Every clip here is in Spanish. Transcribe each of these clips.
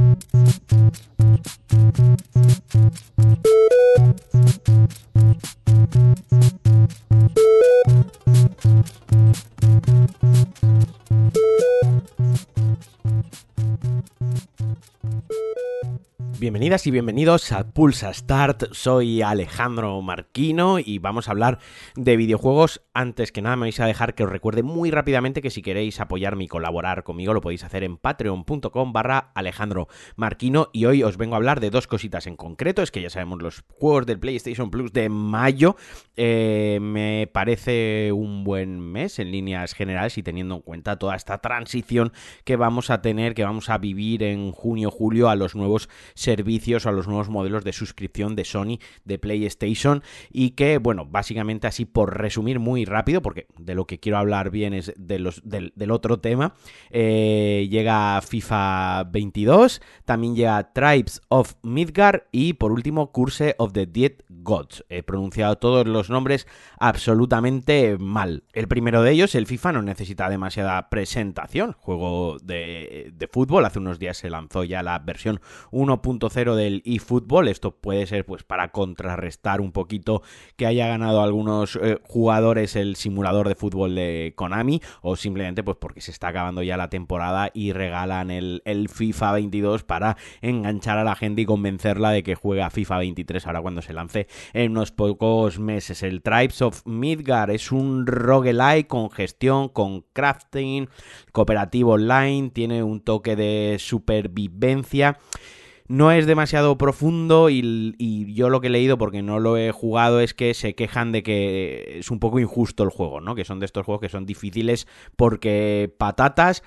Thank you. Bienvenidas y bienvenidos a Pulsa Start, soy Alejandro Marquino y vamos a hablar de videojuegos. Antes que nada me vais a dejar que os recuerde muy rápidamente que si queréis apoyarme y colaborar conmigo lo podéis hacer en patreon.com barra Alejandro Marquino. Y hoy os vengo a hablar de dos cositas en concreto, es que ya sabemos los juegos del PlayStation Plus de mayo, eh, me parece un buen mes en líneas generales y teniendo en cuenta toda esta transición que vamos a tener, que vamos a vivir en junio-julio a los nuevos servicios a los nuevos modelos de suscripción de Sony, de PlayStation y que, bueno, básicamente así por resumir muy rápido, porque de lo que quiero hablar bien es de los, del, otro tema, eh, llega FIFA 22, también llega Tribes of Midgar y por último Curse of the Dead Gods. He pronunciado todos los nombres absolutamente mal. El primero de ellos, el FIFA, no necesita demasiada presentación, juego de, de fútbol, hace unos días se lanzó ya la versión 1.0 0 del eFootball. Esto puede ser pues para contrarrestar un poquito que haya ganado algunos eh, jugadores el simulador de fútbol de Konami o simplemente pues porque se está acabando ya la temporada y regalan el, el FIFA 22 para enganchar a la gente y convencerla de que juega FIFA 23 ahora cuando se lance en unos pocos meses. El Tribes of Midgar es un roguelike con gestión, con crafting, cooperativo online, tiene un toque de supervivencia. No es demasiado profundo y, yo lo que he leído, porque no lo he jugado, es que se quejan de que es un poco injusto el juego, ¿no? Que son de estos juegos que son difíciles porque patatas.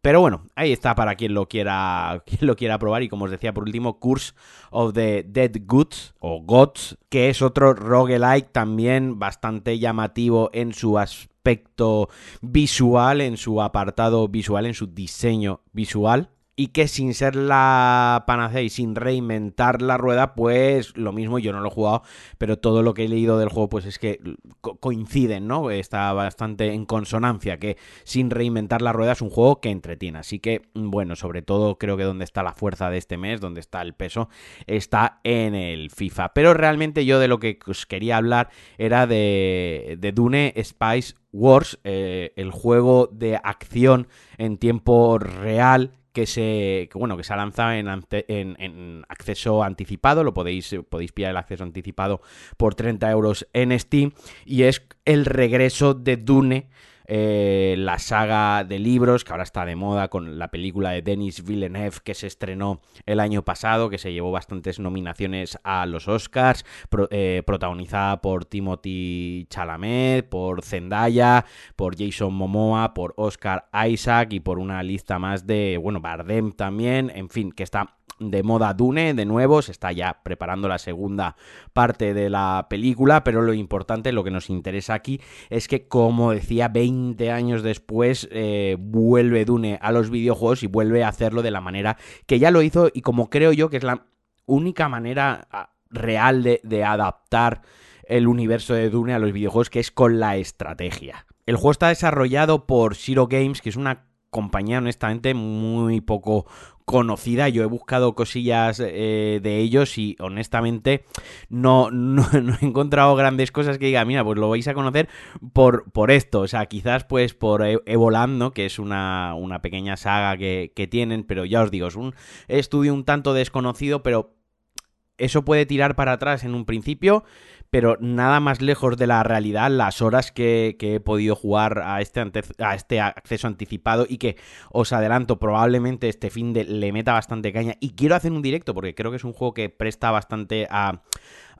Pero bueno, ahí está para quien lo quiera, quien lo quiera probar. Y como os decía por último, Curse of the Dead Goods o Gods, que es otro roguelike también bastante llamativo en su aspecto visual, en su apartado visual, en su diseño visual y que sin ser la panacea y sin reinventar la rueda, pues lo mismo, yo no lo he jugado, pero todo lo que he leído del juego, pues es que coinciden, ¿no? Está bastante en consonancia, que sin reinventar la rueda es un juego que entretiene. Así que, bueno, sobre todo creo que donde está la fuerza de este mes, donde está el peso, está en el FIFA. Pero realmente yo de lo que os quería hablar era de, de Dune Spice Wars, eh, el juego de acción en tiempo real que se bueno que se ha lanzado en, en, acceso anticipado lo podéis podéis pillar el acceso anticipado por 30 euros en Steam y es el regreso de Dune eh, la saga de libros, que ahora está de moda con la película de Denis Villeneuve que se estrenó el año pasado, que se llevó bastantes nominaciones a los Oscars, eh, protagonizada por Timothy Chalamet, por Zendaya, por Jason Momoa, por Oscar Isaac y por una lista más de, bueno, Bardem también, en fin, que está de moda Dune, de nuevo, se está ya preparando la segunda parte de la película, pero lo importante, lo que nos interesa aquí, es que, como decía, 20 años después eh, vuelve Dune a los videojuegos y vuelve a hacerlo de la manera que ya lo hizo y como creo yo que es la única manera ah, real de, de adaptar el universo de Dune a los videojuegos, que es con la estrategia. El juego está desarrollado por Zero Games, que es una compañía honestamente muy poco conocida. Yo he buscado cosillas eh, de ellos y honestamente no, no, he encontrado grandes cosas que diga, mira, pues lo vais a conocer por, por esto. O sea, quizás pues por e-, Evolando, que es una, una pequeña saga que, que tienen, pero ya os digo, es un estudio un tanto desconocido, pero eso puede tirar para atrás en un principio, pero nada más lejos de la realidad las horas que, he podido jugar a este, a este acceso anticipado y que os adelanto, probablemente este fin de le meta bastante caña y quiero hacer un directo porque creo que es un juego que presta bastante a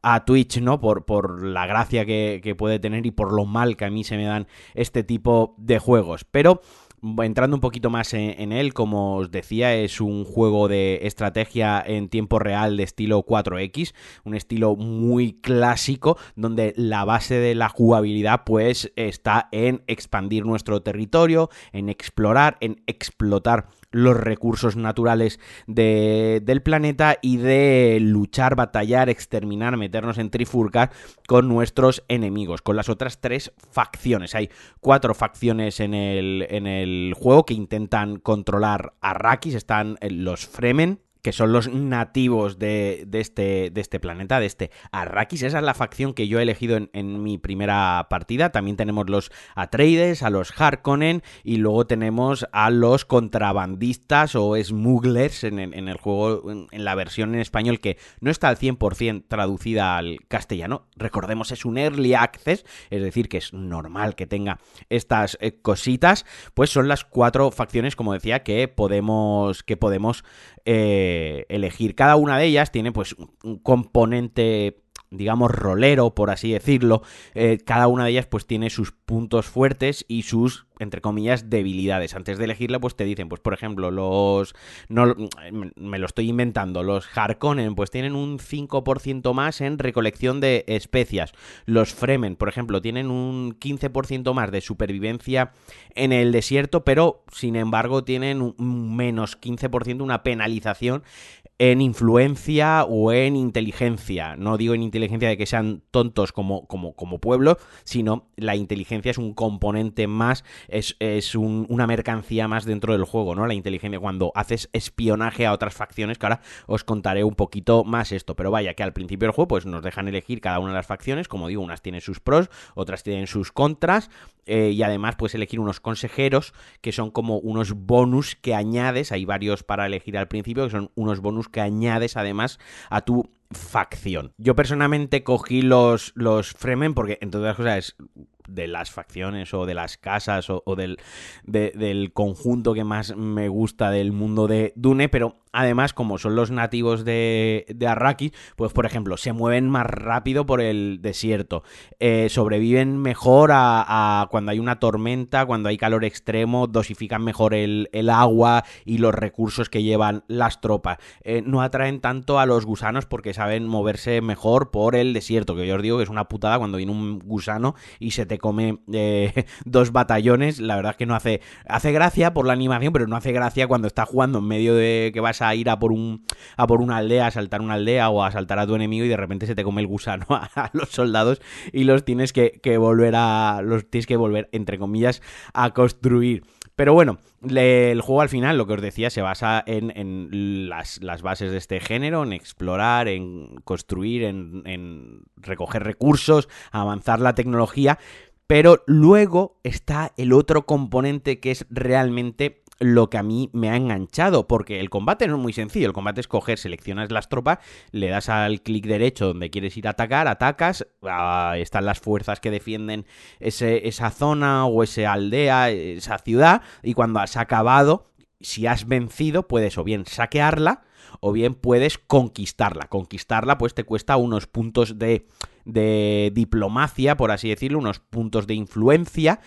a Twitch, ¿no? Por, por la gracia que, que, puede tener y por lo mal que a mí se me dan este tipo de juegos. Pero entrando un poquito más en, él, como os decía, es un juego de estrategia en tiempo real de estilo 4X, un estilo muy clásico, donde la base de la jugabilidad pues está en expandir nuestro territorio, en explorar, en explotar los recursos naturales del planeta y de luchar, batallar, exterminar, meternos en trifurcas con nuestros enemigos, con las otras tres facciones. Hay cuatro facciones en el, en el juego que intentan controlar a Rakis, están los Fremen, que son los nativos de, este, de este planeta, de este Arrakis. Esa es la facción que yo he elegido en, mi primera partida. También tenemos los Atreides, a los Harkonnen y luego tenemos a los contrabandistas o smugglers en, el juego, en, la versión en español que no está al 100% traducida al castellano. Recordemos, es un early access, es decir, que es normal que tenga estas eh, cositas. Pues son las cuatro facciones, como decía, que podemos, que podemos eh, elegir. Cada una de ellas tiene pues un componente digamos, rolero, por así decirlo, eh, cada una de ellas pues tiene sus puntos fuertes y sus, entre comillas, debilidades. Antes de elegirla, pues te dicen, pues por ejemplo, los... No, me lo estoy inventando, los Harkonnen pues tienen un 5% más en recolección de especias. Los Fremen, por ejemplo, tienen un 15% más de supervivencia en el desierto, pero sin embargo tienen un menos 15%, una penalización en influencia o en inteligencia. No digo en inteligencia de que sean tontos como, como, como pueblo, sino la inteligencia es un componente más, es, una mercancía más dentro del juego, ¿no? La inteligencia cuando haces espionaje a otras facciones, que ahora os contaré un poquito más esto. Pero vaya, que al principio del juego pues nos dejan elegir cada una de las facciones, como digo, unas tienen sus pros, otras tienen sus contras, eh, y además puedes elegir unos consejeros que son como unos bonus que añades, hay varios para elegir al principio, que son unos bonus que añades además a tu facción. Yo personalmente cogí los, los Fremen porque, entre otras cosas, es de las facciones o de las casas o, del, del conjunto que más me gusta del mundo de Dune, pero Además, como son los nativos de, Arrakis, pues por ejemplo, se mueven más rápido por el desierto, eh, sobreviven mejor a, cuando hay una tormenta, cuando hay calor extremo, dosifican mejor el, agua y los recursos que llevan las tropas. Eh, no atraen tanto a los gusanos porque saben moverse mejor por el desierto, que yo os digo que es una putada cuando viene un gusano y se te come eh, dos batallones. La verdad es que no hace, hace gracia por la animación, pero no hace gracia cuando está jugando en medio de que vas a ir a por un a por una aldea, a saltar una aldea o a saltar a tu enemigo y de repente se te come el gusano a, los soldados y los tienes que, volver a los tienes que volver entre comillas a construir. Pero bueno, el juego al final, lo que os decía, se basa en, las, bases de este género, en explorar, en construir, en, en recoger recursos, avanzar la tecnología. Pero luego está el otro componente que es realmente lo que a mí me ha enganchado, porque el combate no es muy sencillo, el combate es coger, seleccionas las tropas, le das al clic derecho donde quieres ir a atacar, atacas, están las fuerzas que defienden ese, esa zona o esa aldea, esa ciudad, y cuando has acabado, si has vencido, puedes o bien saquearla, o bien puedes conquistarla. Conquistarla pues te cuesta unos puntos de de diplomacia, por así decirlo, unos puntos de influencia,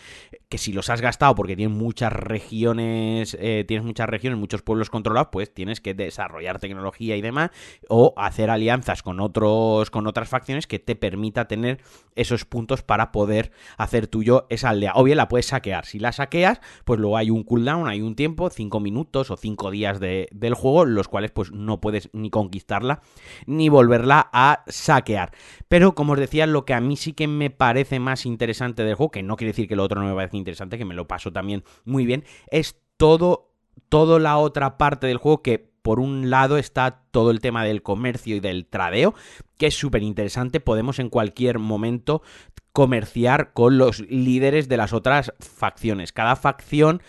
que si los has gastado porque tienes muchas regiones, eh, tienes muchas regiones, muchos pueblos controlados, pues tienes que desarrollar tecnología y demás, o hacer alianzas con otros, con otras facciones que te permita tener esos puntos para poder hacer tuyo esa aldea. O bien la puedes saquear. Si la saqueas, pues luego hay un cooldown, hay un tiempo, 5 minutos o 5 días del juego, los cuales pues no puedes ni conquistarla ni volverla a saquear. Pero como como os decía, lo que a mí sí que me parece más interesante del juego, que no quiere decir que lo otro no me parece interesante, que me lo paso también muy bien, es todo, toda la otra parte del juego que por un lado está todo el tema del comercio y del tradeo, que es súper interesante. Podemos en cualquier momento comerciar con los líderes de las otras facciones. Cada facción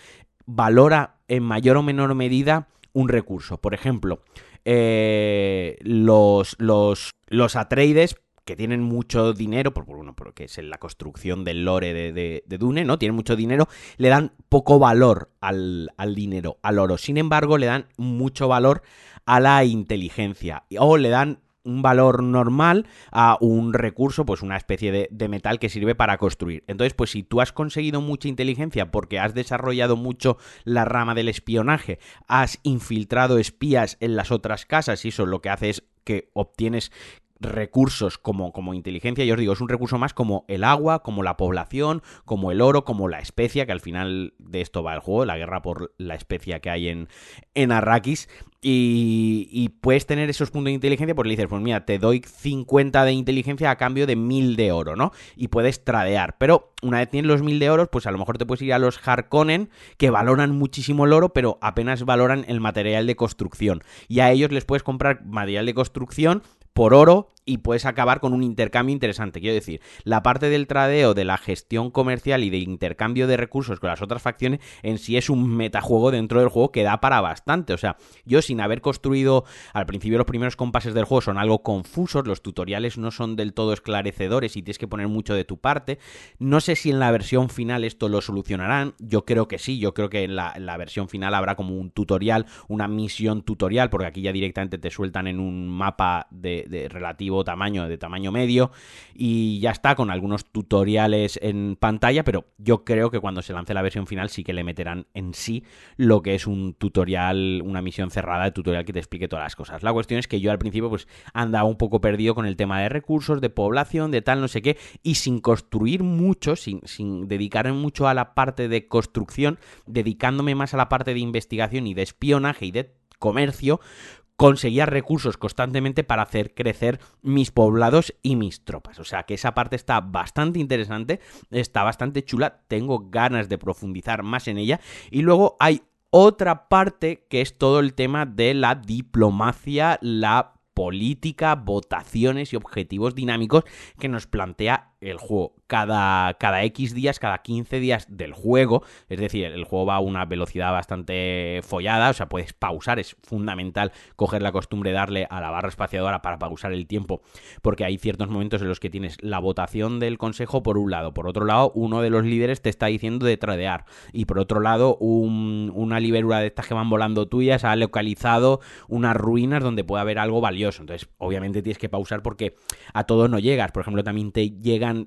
valora en mayor o menor medida un recurso. Por ejemplo, eh, los, los, los Atreides que tienen mucho dinero, por, bueno, porque es en la construcción del lore de, Dune, ¿no? Tienen mucho dinero, le dan poco valor al, al, dinero, al oro. Sin embargo, le dan mucho valor a la inteligencia. O le dan un valor normal a un recurso, pues una especie de, de, metal que sirve para construir. Entonces, pues si tú has conseguido mucha inteligencia porque has desarrollado mucho la rama del espionaje, has infiltrado espías en las otras casas y eso lo que hace es que obtienes recursos como, como inteligencia, yo os digo, es un recurso más como el agua, como la población, como el oro, como la especia, que al final de esto va el juego, la guerra por la especia que hay en, en Arrakis. Y, puedes tener esos puntos de inteligencia, pues le dices, pues mira, te doy 50 de inteligencia a cambio de 1000 de oro, ¿no? Y puedes tradear. Pero una vez tienes los 1000 de oro, pues a lo mejor te puedes ir a los Harkonnen, que valoran muchísimo el oro, pero apenas valoran el material de construcción. Y a ellos les puedes comprar material de construcción por oro y puedes acabar con un intercambio interesante. Quiero decir, la parte del tradeo, de la gestión comercial y de intercambio de recursos con las otras facciones en sí es un metajuego dentro del juego que da para bastante. O sea, yo sin haber construido al principio los primeros compases del juego son algo confusos, los tutoriales no son del todo esclarecedores y tienes que poner mucho de tu parte. No sé si en la versión final esto lo solucionarán. Yo creo que sí, yo creo que en la, versión final habrá como un tutorial, una misión tutorial, porque aquí ya directamente te sueltan en un mapa de relativo tamaño, de tamaño medio, y ya está, con algunos tutoriales en pantalla, pero yo creo que cuando se lance la versión final sí que le meterán en sí lo que es un tutorial, una misión cerrada de tutorial que te explique todas las cosas. La cuestión es que yo al principio pues andaba un poco perdido con el tema de recursos, de población, de tal, no sé qué, y sin construir mucho, sin, sin dedicarme mucho a la parte de construcción, dedicándome más a la parte de investigación y de espionaje y de comercio, conseguía recursos constantemente para hacer crecer mis poblados y mis tropas. O sea que esa parte está bastante interesante, está bastante chula, tengo ganas de profundizar más en ella. Y luego hay otra parte que es todo el tema de la diplomacia, la política, votaciones y objetivos dinámicos que nos plantea el juego cada, cada X días, cada 15 días del juego. Es decir, el juego va a una velocidad bastante follada, o sea, puedes pausar. Es fundamental coger la costumbre de darle a la barra espaciadora para pausar el tiempo, porque hay ciertos momentos en los que tienes la votación del consejo por un lado, por otro lado, uno de los líderes te está diciendo de tradear, y por otro lado, una liberura de estas que van volando tuyas ha localizado unas ruinas donde puede haber algo valioso. Entonces, obviamente tienes que pausar porque a todos no llegas. Por ejemplo, también te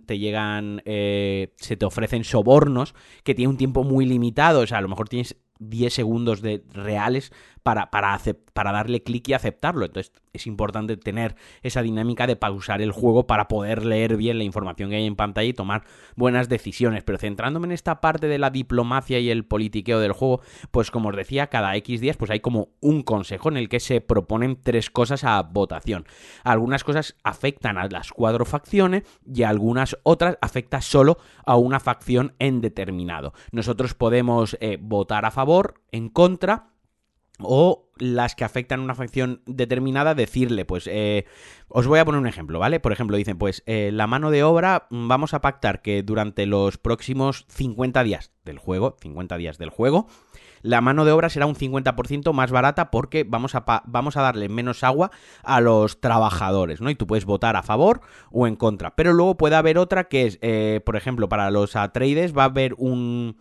te llegan eh, se te ofrecen sobornos que tienen un tiempo muy limitado, o sea, a lo mejor tienes 10 segundos de reales para, para, para darle clic y aceptarlo. Entonces es importante tener esa dinámica de pausar el juego para poder leer bien la información que hay en pantalla y tomar buenas decisiones. Pero centrándome en esta parte de la diplomacia y el politiqueo del juego, pues como os decía, cada X días pues hay como un consejo en el que se proponen tres cosas a votación. Algunas cosas afectan a las cuatro facciones y algunas otras afectan solo a una facción en determinado. Nosotros podemos eh, votar a favor, en contra o las que afectan a una facción determinada, decirle, pues, eh, os voy a poner un ejemplo, ¿vale? Por ejemplo, dicen, pues, eh, la mano de obra, mm, vamos a pactar que durante los próximos 50 días del juego, 50 días del juego, la mano de obra será un 50% más barata porque vamos a, vamos a darle menos agua a los trabajadores, ¿no? Y tú puedes votar a favor o en contra. Pero luego puede haber otra que es, eh, por ejemplo, para los Atreides va a haber un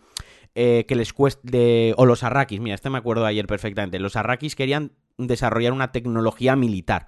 eh, que les cueste... O los arrakis, mira, este me acuerdo ayer perfectamente. Los arrakis querían desarrollar una tecnología militar.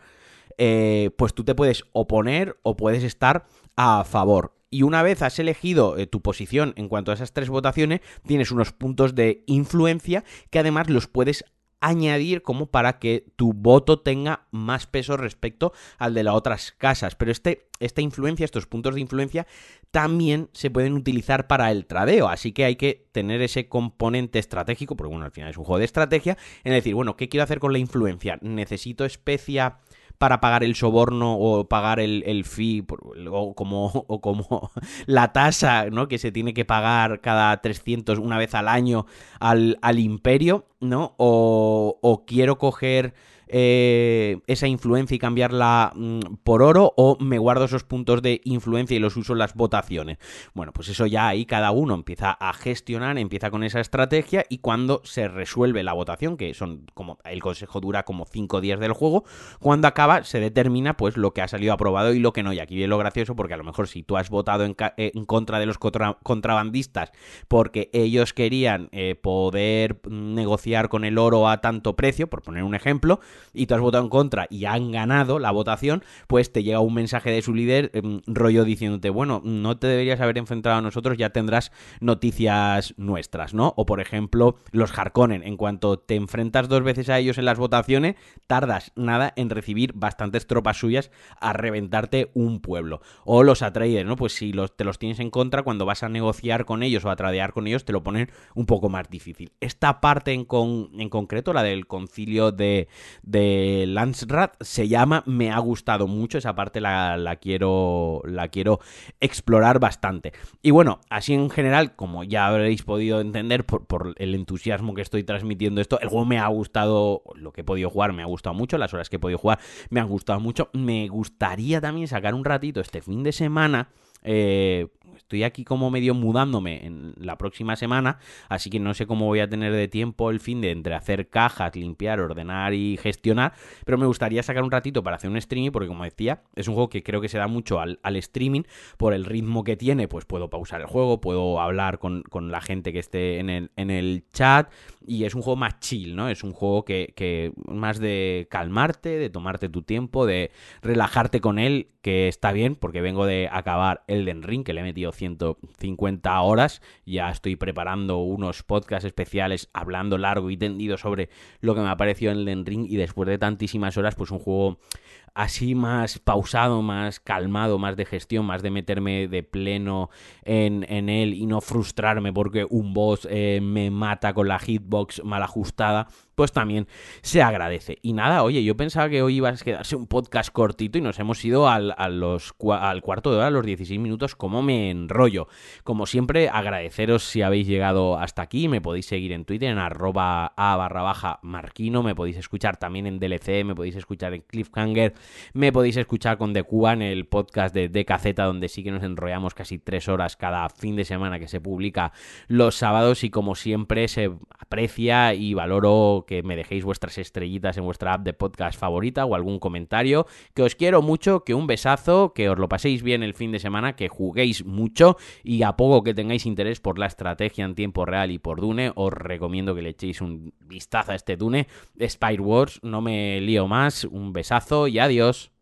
Eh, pues tú te puedes oponer o puedes estar a favor. Y una vez has elegido eh, tu posición en cuanto a esas tres votaciones, tienes unos puntos de influencia que además los puedes añadir como para que tu voto tenga más peso respecto al de las otras casas. Pero este, esta influencia, estos puntos de influencia, también se pueden utilizar para el tradeo. Así que hay que tener ese componente estratégico, porque bueno, al final es un juego de estrategia, en decir, bueno, ¿qué quiero hacer con la influencia? ¿Necesito especia para pagar el soborno o pagar el, el fee o como, o como la tasa ¿no? que se tiene que pagar cada 300 una vez al año al, al imperio, ¿no? O, o quiero coger eh, esa influencia y cambiarla mm, por oro o me guardo esos puntos de influencia y los uso en las votaciones. Bueno, pues eso ya ahí cada uno empieza a gestionar, empieza con esa estrategia y cuando se resuelve la votación, que son como el consejo dura como 5 días del juego, cuando acaba se determina pues lo que ha salido aprobado y lo que no. Y aquí viene lo gracioso porque a lo mejor si tú has votado en, en contra de los contrabandistas porque ellos querían eh, poder negociar con el oro a tanto precio, por poner un ejemplo, y tú has votado en contra y han ganado la votación, pues te llega un mensaje de su líder em, rollo diciéndote, bueno, no te deberías haber enfrentado a nosotros, ya tendrás noticias nuestras, ¿no? O por ejemplo, los Harkonnen, en cuanto te enfrentas dos veces a ellos en las votaciones, tardas nada en recibir bastantes tropas suyas a reventarte un pueblo. O los Atreides, ¿no? Pues si los, te los tienes en contra, cuando vas a negociar con ellos o a tradear con ellos, te lo ponen un poco más difícil. Esta parte en, en concreto, la del concilio de, de Lansrat, se llama Me ha gustado mucho, esa parte la, la, quiero, la quiero explorar bastante. Y bueno, así en general, como ya habréis podido entender por, por el entusiasmo que estoy transmitiendo esto, el juego me ha gustado, lo que he podido jugar me ha gustado mucho, las horas que he podido jugar me han gustado mucho. Me gustaría también sacar un ratito este fin de semana. Eh, estoy aquí como medio mudándome en la próxima semana, así que no sé cómo voy a tener de tiempo el fin de entre hacer cajas, limpiar, ordenar y gestionar, pero me gustaría sacar un ratito para hacer un streaming, porque como decía, es un juego que creo que se da mucho al, streaming, por el ritmo que tiene, pues puedo pausar el juego, puedo hablar con, la gente que esté en el, en el chat, y es un juego más chill, ¿no? Es un juego que, que más de calmarte, de tomarte tu tiempo, de relajarte con él, que está bien, porque vengo de acabar Elden Ring, que le he metido 150 horas, ya estoy preparando unos podcasts especiales hablando largo y tendido sobre lo que me ha parecido en Elden Ring, y después de tantísimas horas, pues un juego así más pausado, más calmado, más de gestión, más de meterme de pleno en, en él y no frustrarme porque un boss eh, me mata con la hitbox mal ajustada, pues también se agradece. Y nada, oye, yo pensaba que hoy iba a quedarse un podcast cortito y nos hemos ido al, al cuarto de hora, a los 16 minutos, como me enrollo. Como siempre, agradeceros si habéis llegado hasta aquí, me podéis seguir en Twitter en arroba a barra baja marquino, me podéis escuchar también en DLC, me podéis escuchar en Cliffhanger, me podéis escuchar con The Cuba en el podcast de DKZ, donde sí que nos enrollamos casi tres horas cada fin de semana que se publica los sábados y como siempre se aprecia y valoro que me dejéis vuestras estrellitas en vuestra app de podcast favorita o algún comentario, que os quiero mucho, que un besazo, que os lo paséis bien el fin de semana, que juguéis mucho y a poco que tengáis interés por la estrategia en tiempo real y por Dune, os recomiendo que le echéis un vistazo a este Dune, Spire Wars, no me lío más, un besazo y Adiós.